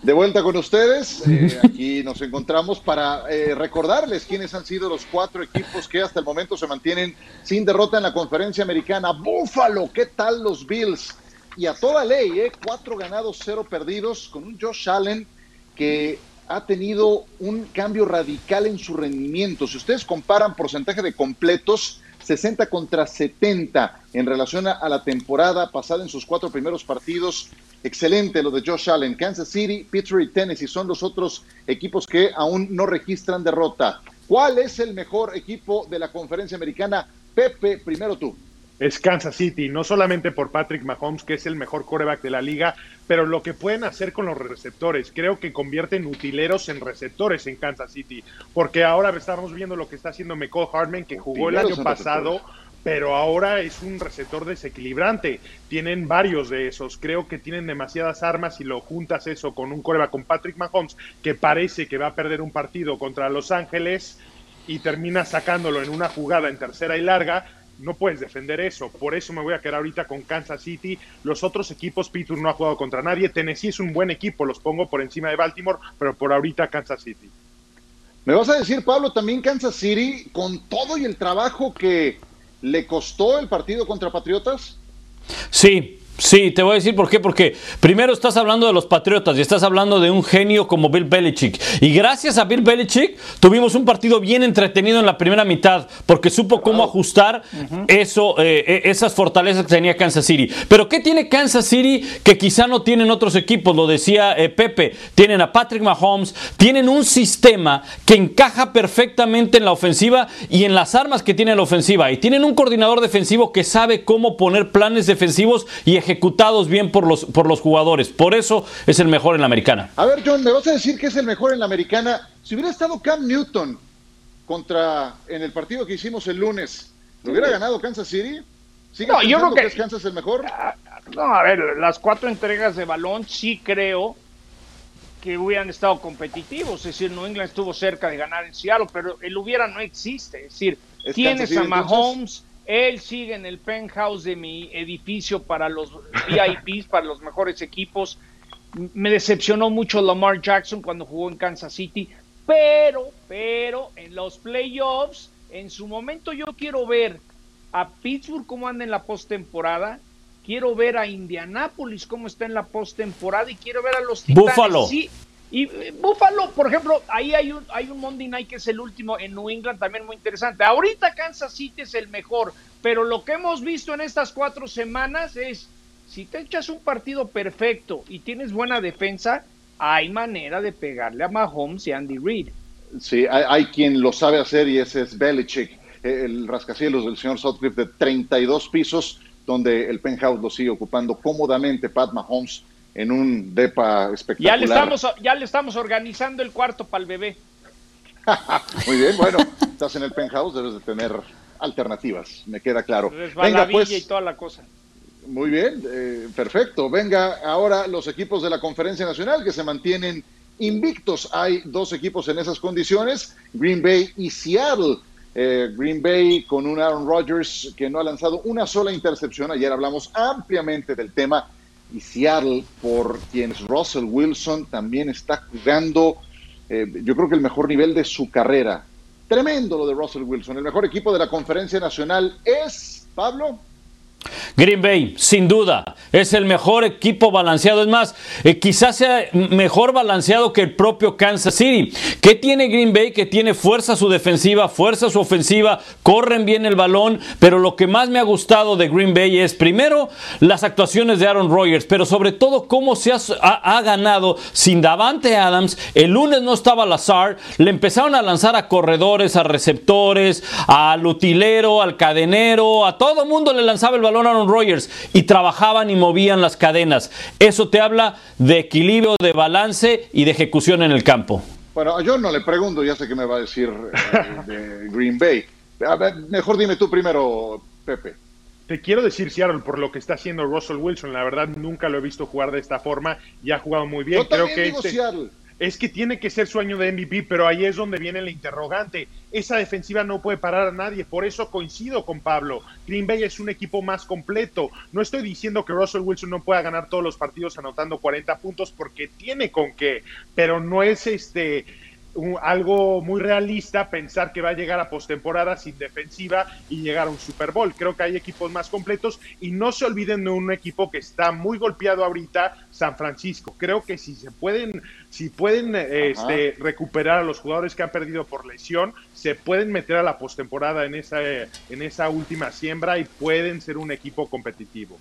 De vuelta con ustedes, eh, aquí nos encontramos para eh, recordarles quiénes han sido los cuatro equipos que hasta el momento se mantienen sin derrota en la conferencia americana. Búfalo, ¿qué tal los Bills? Y a toda ley, ¿eh? cuatro ganados, cero perdidos, con un Josh Allen que ha tenido un cambio radical en su rendimiento. Si ustedes comparan porcentaje de completos, 60 contra 70 en relación a, la temporada pasada en sus cuatro primeros partidos. Excelente lo de Josh Allen. Kansas City, Pittsburgh y Tennessee son los otros equipos que aún no registran derrota. ¿Cuál es el mejor equipo de la conferencia americana? Pepe, primero tú es Kansas City, no solamente por Patrick Mahomes, que es el mejor quarterback de la liga, pero lo que pueden hacer con los receptores. Creo que convierten utileros en receptores en Kansas City, porque ahora estamos viendo lo que está haciendo McCall Hartman, que jugó el año pasado pero ahora es un receptor desequilibrante. Tienen varios de esos. Creo que tienen demasiadas armas y lo juntas eso con un coreba con Patrick Mahomes, que parece que va a perder un partido contra Los Ángeles y termina sacándolo en una jugada en tercera y larga. No puedes defender eso. Por eso me voy a quedar ahorita con Kansas City. Los otros equipos, Pittsburgh no ha jugado contra nadie. Tennessee es un buen equipo, los pongo por encima de Baltimore, pero por ahorita Kansas City. Me vas a decir, Pablo, también Kansas City, con todo y el trabajo que le costó el partido contra Patriotas? Sí, Sí, te voy a decir por qué. Porque primero estás hablando de los Patriotas y estás hablando de un genio como Bill Belichick. Y gracias a Bill Belichick tuvimos un partido bien entretenido en la primera mitad porque supo cómo ajustar eso, eh, esas fortalezas que tenía Kansas City. Pero ¿qué tiene Kansas City que quizá no tienen otros equipos? Lo decía eh, Pepe. Tienen a Patrick Mahomes, tienen un sistema que encaja perfectamente en la ofensiva y en las armas que tiene la ofensiva. Y tienen un coordinador defensivo que sabe cómo poner planes defensivos y ejecutados bien por los, por los jugadores. Por eso es el mejor en la americana. A ver, John, ¿me vas a decir que es el mejor en la americana? Si hubiera estado Cam Newton contra en el partido que hicimos el lunes, ¿lo hubiera ganado Kansas City? ¿Sigue no, yo creo que, es Kansas el mejor? No, a ver, las cuatro entregas de balón sí creo que hubieran estado competitivos. Es decir, New England estuvo cerca de ganar en Seattle, pero el hubiera no existe. Es decir, tienes a Mahomes, él sigue en el penthouse de mi edificio para los VIPs, para los mejores equipos. Me decepcionó mucho Lamar Jackson cuando jugó en Kansas City, pero, pero en los playoffs, en su momento yo quiero ver a Pittsburgh cómo anda en la postemporada, quiero ver a Indianapolis cómo está en la postemporada y quiero ver a los Titanes. Buffalo. Sí, y eh, Buffalo, por ejemplo, ahí hay un, hay un Monday Night que es el último en New England, también muy interesante. Ahorita Kansas City es el mejor, pero lo que hemos visto en estas cuatro semanas es, si te echas un partido perfecto y tienes buena defensa, hay manera de pegarle a Mahomes y Andy Reid. Sí, hay, quien lo sabe hacer y ese es Belichick, el rascacielos del señor Sutcliffe de 32 pisos, donde el penthouse lo sigue ocupando cómodamente Pat Mahomes en un depa espectacular. Ya le estamos, ya le estamos organizando el cuarto para el bebé. Muy bien, bueno, estás en el penthouse, debes de tener alternativas, me queda claro. Venga, pues, y toda la cosa. Muy bien, eh, perfecto. Venga, ahora los equipos de la Conferencia Nacional que se mantienen invictos. Hay dos equipos en esas condiciones, Green Bay y Seattle. Eh, Green Bay con un Aaron Rodgers que no ha lanzado una sola intercepción. Ayer hablamos ampliamente del tema y Seattle, por quienes Russell Wilson también está jugando, eh, yo creo que el mejor nivel de su carrera. Tremendo lo de Russell Wilson. El mejor equipo de la conferencia nacional es, Pablo. Green Bay, sin duda, es el mejor equipo balanceado. Es más, eh, quizás sea mejor balanceado que el propio Kansas City. ¿Qué tiene Green Bay? Que tiene fuerza su defensiva, fuerza su ofensiva, corren bien el balón. Pero lo que más me ha gustado de Green Bay es, primero, las actuaciones de Aaron Rodgers, pero sobre todo cómo se ha, ha, ha ganado sin Davante Adams. El lunes no estaba Lazar, le empezaron a lanzar a corredores, a receptores, al utilero, al cadenero, a todo mundo le lanzaba el balón a Aaron Rodgers y trabajaban y movían las cadenas. Eso te habla de equilibrio, de balance y de ejecución en el campo. Bueno, yo no le pregunto, ya sé que me va a decir eh, de Green Bay. A ver, mejor dime tú primero, Pepe. Te quiero decir, Seattle, por lo que está haciendo Russell Wilson, la verdad nunca lo he visto jugar de esta forma y ha jugado muy bien. Yo Creo que digo este- Seattle. Es que tiene que ser su año de MVP, pero ahí es donde viene la interrogante. Esa defensiva no puede parar a nadie, por eso coincido con Pablo. Green Bay es un equipo más completo. No estoy diciendo que Russell Wilson no pueda ganar todos los partidos anotando 40 puntos porque tiene con qué, pero no es este un- algo muy realista pensar que va a llegar a postemporada sin defensiva y llegar a un Super Bowl. Creo que hay equipos más completos y no se olviden de un equipo que está muy golpeado ahorita, San Francisco. Creo que si se pueden, si pueden eh, este, recuperar a los jugadores que han perdido por lesión, se pueden meter a la postemporada en esa, en esa última siembra y pueden ser un equipo competitivo.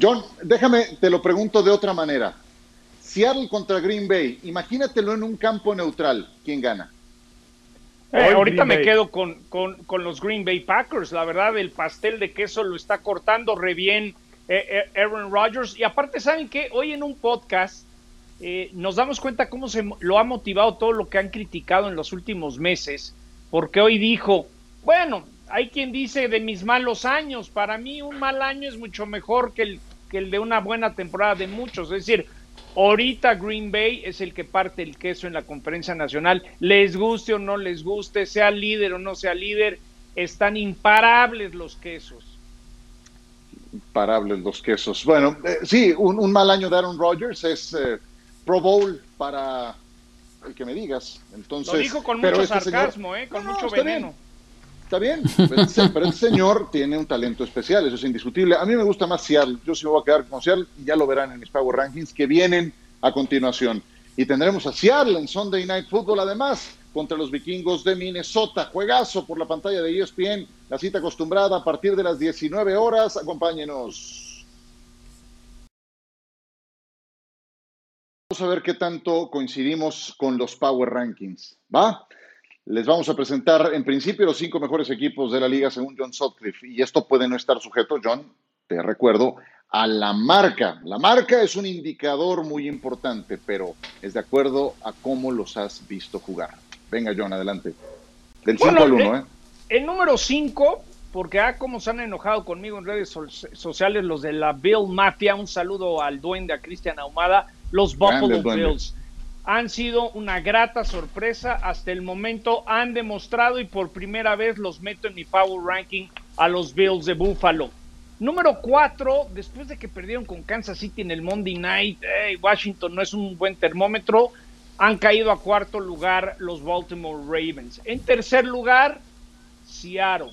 John, déjame, te lo pregunto de otra manera. Seattle contra Green Bay, imagínatelo en un campo neutral. ¿Quién gana? Eh, ahorita Green me Bay. quedo con, con- con los Green Bay Packers. La verdad, el pastel de queso lo está cortando re bien eh, eh, Aaron Rodgers. Y aparte, ¿saben qué? Hoy en un podcast eh, nos damos cuenta cómo se mo- lo ha motivado todo lo que han criticado en los últimos meses. Porque hoy dijo, bueno, hay quien dice de mis malos años. Para mí un mal año es mucho mejor que el, que el de una buena temporada de muchos. Es decir, ahorita Green Bay es el que parte el queso en la conferencia nacional. Les guste o no les guste, sea líder o no sea líder, están imparables los quesos. Imparables los quesos. Bueno, eh, sí, un, un, mal año de Aaron Rodgers es eh, Pro Bowl para el que me digas. Entonces, Lo dijo con mucho este sarcasmo, señor, eh, con no, mucho veneno. Bien. Está bien, pero este, pero este señor tiene un talento especial, eso es indiscutible. A mí me gusta más Seattle, yo sí me voy a quedar con Seattle y ya lo verán en mis Power Rankings que vienen a continuación. Y tendremos a Seattle en Sunday Night Football además contra los vikingos de Minnesota. Juegazo por la pantalla de ESPN, la cita acostumbrada a partir de las 19 horas. Acompáñenos. Vamos a ver qué tanto coincidimos con los Power Rankings. ¿Va? Les vamos a presentar en principio los cinco mejores equipos de la liga según John Sutcliffe. Y esto puede no estar sujeto, John, te recuerdo, a la marca. La marca es un indicador muy importante, pero es de acuerdo a cómo los has visto jugar. Venga, John, adelante. Del 5 bueno, al 1, ¿eh? El número 5, porque ah, como se han enojado conmigo en redes so sociales los de la Bill Mafia. Un saludo al duende, a Cristian Ahumada. Los Buffalo Bills han sido una grata sorpresa hasta el momento. Han demostrado y por primera vez los meto en mi Power Ranking a los Bills de Buffalo. Número 4, después de que perdieron con Kansas City en el Monday Night, Washington no es un buen termómetro, han caído a cuarto lugar los Baltimore Ravens. En tercer lugar, Seattle,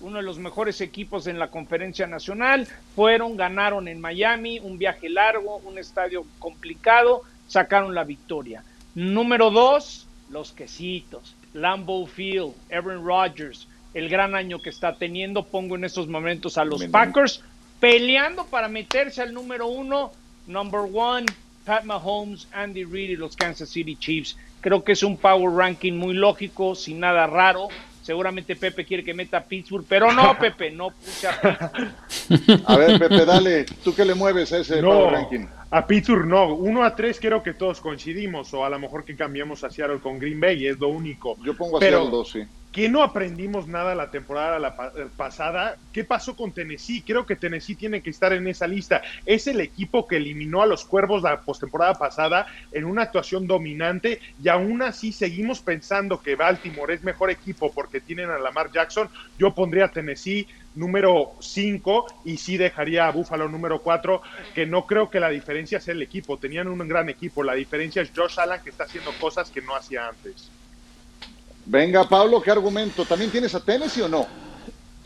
uno de los mejores equipos en la conferencia nacional. Fueron, ganaron en Miami, un viaje largo, un estadio complicado, sacaron la victoria. Número dos, los quesitos. Lambeau Field, Aaron Rodgers, el gran año que está teniendo. Pongo en estos momentos a los Packers peleando para meterse al número uno. Number one, Pat Mahomes, Andy Reid y los Kansas City Chiefs. Creo que es un power ranking muy lógico, sin nada raro. Seguramente Pepe quiere que meta a Pittsburgh, pero no, Pepe, no puse a Pittsburgh. A ver, Pepe, dale, ¿tú qué le mueves a ese no, power ranking? A Pittsburgh no, 1 a 3 creo que todos coincidimos, o a lo mejor que cambiamos a Seattle con Green Bay, es lo único. Yo pongo a Pero, Seattle 2, sí. ¿Qué no aprendimos nada la temporada la pa pasada? ¿Qué pasó con Tennessee? Creo que Tennessee tiene que estar en esa lista. Es el equipo que eliminó a los Cuervos la postemporada pasada en una actuación dominante y aún así seguimos pensando que Baltimore es mejor equipo porque tienen a Lamar Jackson. Yo pondría a Tennessee número 5 y sí dejaría a Buffalo número 4, que no creo que la diferencia sea el equipo. Tenían un gran equipo. La diferencia es Josh Allen que está haciendo cosas que no hacía antes. Venga, Pablo, ¿qué argumento? ¿También tienes a Tennessee o no?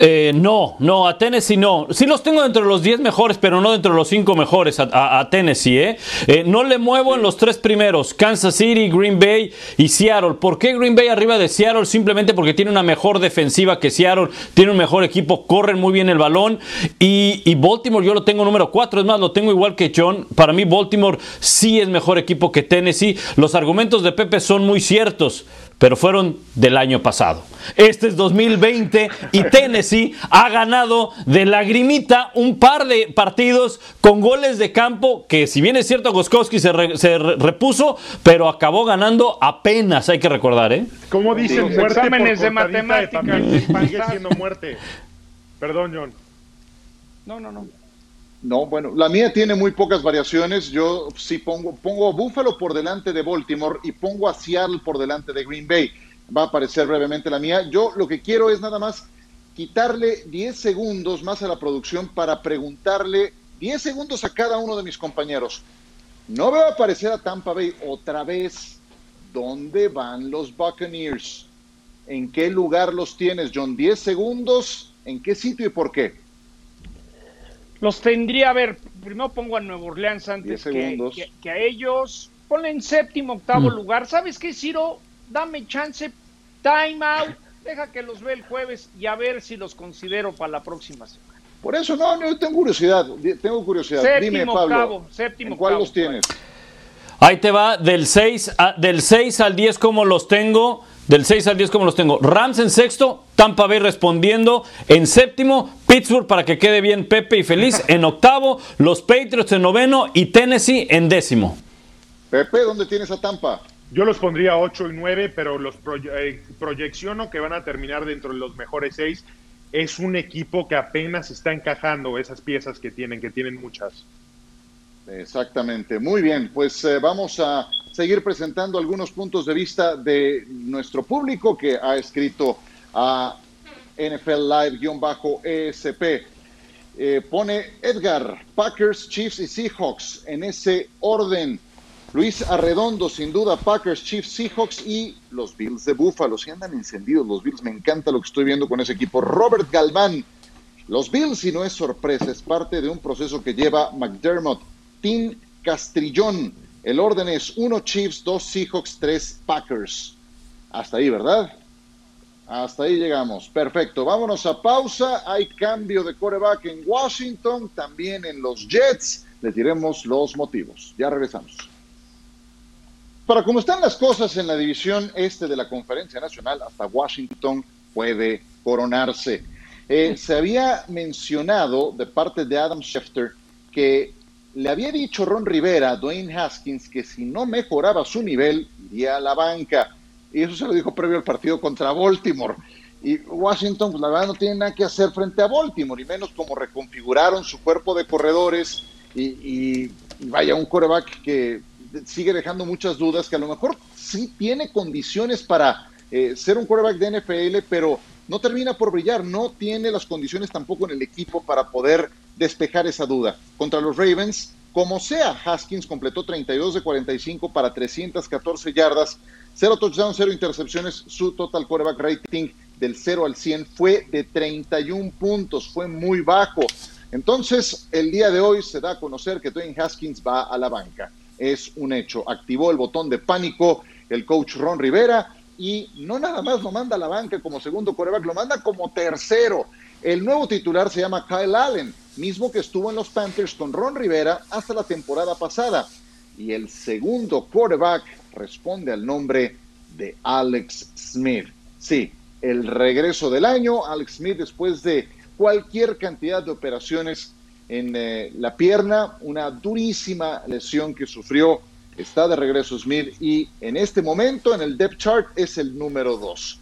Eh, no, no, a Tennessee no. Sí los tengo dentro de los 10 mejores, pero no dentro de los 5 mejores a, a, a Tennessee. ¿eh? ¿eh? No le muevo en los tres primeros, Kansas City, Green Bay y Seattle. ¿Por qué Green Bay arriba de Seattle? Simplemente porque tiene una mejor defensiva que Seattle, tiene un mejor equipo, corren muy bien el balón. Y, y Baltimore yo lo tengo número 4, es más, lo tengo igual que John. Para mí Baltimore sí es mejor equipo que Tennessee. Los argumentos de Pepe son muy ciertos pero fueron del año pasado. Este es 2020 y Tennessee ha ganado de lagrimita un par de partidos con goles de campo que si bien es cierto Goskowski se, re, se re, repuso, pero acabó ganando apenas, hay que recordar, ¿eh? ¿Cómo dicen? Muerte exámenes por de matemáticas. De siendo muerte. Perdón, John. No, no, no. No, bueno, la mía tiene muy pocas variaciones. Yo sí pongo, pongo a Buffalo por delante de Baltimore y pongo a Seattle por delante de Green Bay. Va a aparecer brevemente la mía. Yo lo que quiero es nada más quitarle 10 segundos más a la producción para preguntarle 10 segundos a cada uno de mis compañeros. No veo aparecer a Tampa Bay otra vez. ¿Dónde van los Buccaneers? ¿En qué lugar los tienes, John? 10 segundos. ¿En qué sitio y por qué? Los tendría, a ver, primero pongo a Nueva Orleans antes que, que, que, a ellos. Ponle en séptimo, octavo mm. lugar. ¿Sabes qué, Ciro? Dame chance, time out, deja que los ve el jueves y a ver si los considero para la próxima semana. Por eso, no, no, tengo curiosidad, tengo curiosidad. Séptimo, Dime, Pablo, octavo, séptimo, ¿en cuál octavo, los tienes? Ahí te va, del 6, a, del 6 al 10, como los tengo? Del 6 al 10, como los tengo? Rams en sexto, Tampa Bay respondiendo. En séptimo, Pittsburgh para que quede bien Pepe y feliz. En octavo, los Patriots en noveno y Tennessee en décimo. Pepe, ¿dónde tienes a Tampa? Yo los pondría 8 y 9, pero los eh, proyecciono que van a terminar dentro de los mejores 6. Es un equipo que apenas está encajando esas piezas que tienen, que tienen muchas. Exactamente. Muy bien, pues eh, vamos a seguir presentando algunos puntos de vista de nuestro público que ha escrito a NFL Live-ESP. Eh, pone Edgar, Packers, Chiefs y Seahawks en ese orden. Luis Arredondo, sin duda, Packers, Chiefs, Seahawks y los Bills de Buffalo. Si andan encendidos los Bills, me encanta lo que estoy viendo con ese equipo. Robert Galván, los Bills, y no es sorpresa, es parte de un proceso que lleva McDermott. Tim Castrillón, el orden es 1 Chiefs, 2 Seahawks, 3 Packers. Hasta ahí, ¿verdad? Hasta ahí llegamos. Perfecto. Vámonos a pausa. Hay cambio de coreback en Washington, también en los Jets. Les diremos los motivos. Ya regresamos. Para cómo están las cosas en la división este de la Conferencia Nacional, hasta Washington puede coronarse. Eh, se había mencionado de parte de Adam Schefter que le había dicho Ron Rivera a Dwayne Haskins que si no mejoraba su nivel, iría a la banca. Y eso se lo dijo previo al partido contra Baltimore. Y Washington, pues la verdad, no tiene nada que hacer frente a Baltimore, y menos como reconfiguraron su cuerpo de corredores. Y, vaya, un coreback que sigue dejando muchas dudas, que a lo mejor sí tiene condiciones para eh, ser un quarterback de NFL, pero no termina por brillar, no tiene las condiciones tampoco en el equipo para poder despejar esa duda. Contra los Ravens, como sea, Haskins completó 32 de 45 para 314 yardas, 0 touchdowns, 0 intercepciones. Su total quarterback rating del 0 al 100 fue de 31 puntos, fue muy bajo. Entonces, el día de hoy se da a conocer que Dwayne Haskins va a la banca. Es un hecho. Activó el botón de pánico el coach Ron Rivera y no nada más lo manda a la banca como segundo quarterback, lo manda como tercero. El nuevo titular se llama Kyle Allen, mismo que estuvo en los Panthers con Ron Rivera hasta la temporada pasada. Y el segundo quarterback responde al nombre de Alex Smith. Sí, el regreso del año, Alex Smith después de cualquier cantidad de operaciones en eh, la pierna, una durísima lesión que sufrió, está de regreso Smith y en este momento en el depth chart es el número dos.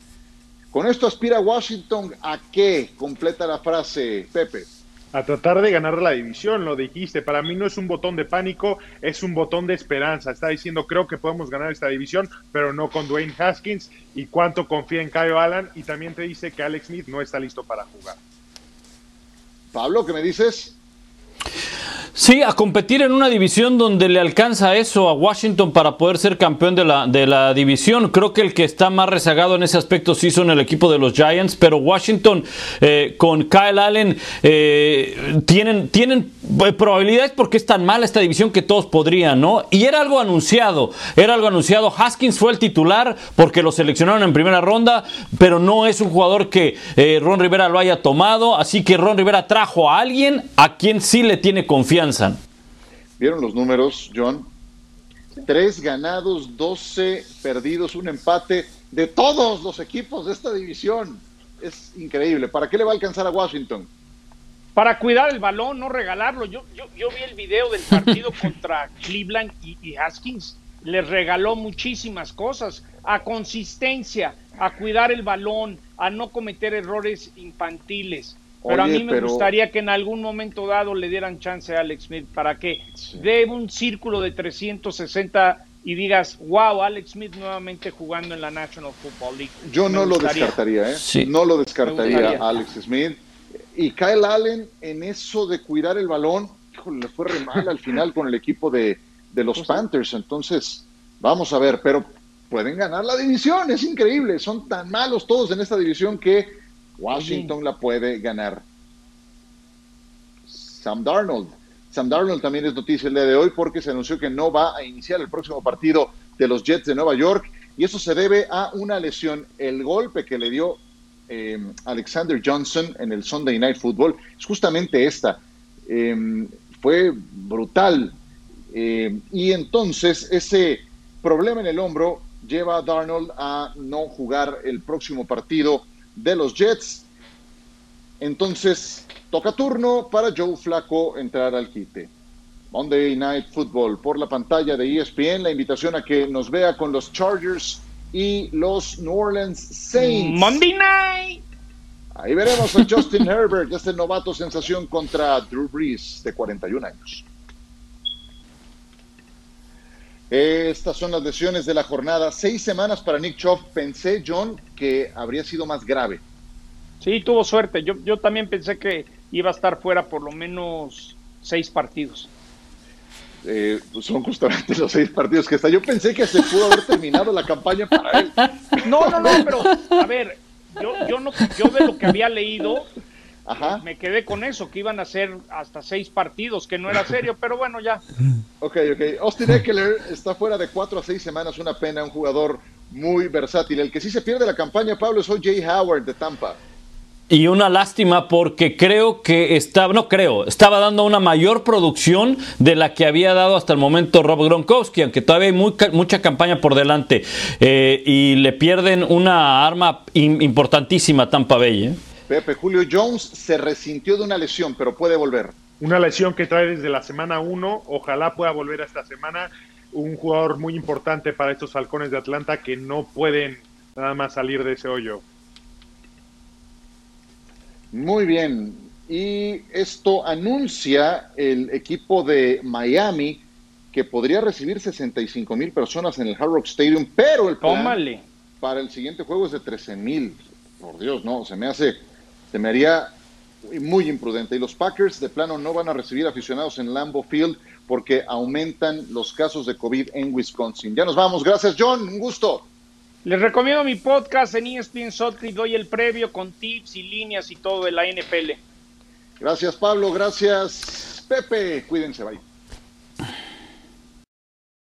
Con esto aspira Washington a qué? Completa la frase, Pepe. A tratar de ganar la división, lo dijiste. Para mí no es un botón de pánico, es un botón de esperanza. Está diciendo, creo que podemos ganar esta división, pero no con Dwayne Haskins. Y cuánto confía en Kyle Allen. Y también te dice que Alex Smith no está listo para jugar. Pablo, ¿qué me dices? Sí, a competir en una división donde le alcanza eso a Washington para poder ser campeón de la, de la división. Creo que el que está más rezagado en ese aspecto sí son el equipo de los Giants, pero Washington eh, con Kyle Allen eh, tienen, tienen eh, probabilidades porque es tan mala esta división que todos podrían, ¿no? Y era algo anunciado, era algo anunciado. Haskins fue el titular porque lo seleccionaron en primera ronda, pero no es un jugador que Ron Rivera lo haya tomado, así que Ron Rivera trajo a alguien a quien sí le tiene confianza. ¿Vieron los números, John? Tres ganados, doce perdidos, un empate de todos los equipos de esta división. Es increíble. ¿Para qué le va a alcanzar a Washington? Para cuidar el balón, no regalarlo. Yo, yo, yo vi el video del partido contra Cleveland y, y Haskins. Les regaló muchísimas cosas. A consistencia, a cuidar el balón, a no cometer errores infantiles pero a mí me gustaría que en algún momento dado le dieran chance a Alex Smith para que dé un círculo de 360 y digas, wow, Alex Smith nuevamente jugando en la National Football League. Yo no lo descartaría, ¿eh? No lo descartaría Alex Smith. Y Kyle Allen en eso de cuidar el balón, híjole, le fue re mal al final con el equipo de, de los Panthers. Entonces, vamos a ver, pero pueden ganar la división, es increíble. Son tan malos todos en esta división que Washington la puede ganar. Sam Darnold. Sam Darnold también es noticia el día de hoy porque se anunció que no va a iniciar el próximo partido de los Jets de Nueva York y eso se debe a una lesión. El golpe que le dio em, Alexander Johnson en el Sunday Night Football es justamente esta. Em, fue brutal. Em, y entonces ese problema en el hombro lleva a Darnold a no jugar el próximo partido de los Jets. Entonces, toca turno para Joe Flaco entrar al quite. Monday Night Football por la pantalla de ESPN. La invitación a que nos vea con los Chargers y los New Orleans Saints. Monday Night. Ahí veremos a Justin Herbert, este novato sensación contra Drew Brees, de 41 años. Estas son las lesiones de la jornada. Seis semanas para Nick Chubb. Pensé, John, que habría sido más grave. Sí, tuvo suerte. Yo, yo también pensé que iba a estar fuera por lo menos seis partidos. Eh, pues son justamente los seis partidos que está. Yo pensé que se pudo haber terminado la campaña para él. No, no, no, pero a ver, yo, yo, no, yo de lo que había leído, Ajá. me quedé con eso, que iban a ser hasta seis partidos, que no era serio, pero bueno, ya. Ok, ok. Austin Eckler está fuera de cuatro a seis semanas, una pena, un jugador muy versátil. El que sí se pierde la campaña, Pablo, es O.J. Howard de Tampa. Y una lástima porque creo que estaba, no creo, estaba dando una mayor producción de la que había dado hasta el momento Rob Gronkowski, aunque todavía hay muy, mucha campaña por delante. Eh, y le pierden una arma importantísima a Tampa Bay. ¿eh? Pepe, Julio Jones se resintió de una lesión, pero puede volver. Una lesión que trae desde la semana 1, ojalá pueda volver a esta semana. Un jugador muy importante para estos halcones de Atlanta que no pueden nada más salir de ese hoyo. Muy bien. Y esto anuncia el equipo de Miami que podría recibir 65 mil personas en el Hard Rock Stadium, pero el plan Tómale. para el siguiente juego es de 13 mil. Por Dios, no, se me hace, se me haría muy imprudente. Y los Packers de plano no van a recibir aficionados en Lambeau Field porque aumentan los casos de COVID en Wisconsin. Ya nos vamos. Gracias, John. Un gusto. Les recomiendo mi podcast en ESPN Sotcliffe, doy el previo con tips y líneas y todo de la NFL. Gracias, Pablo. Gracias, Pepe. Cuídense, bye.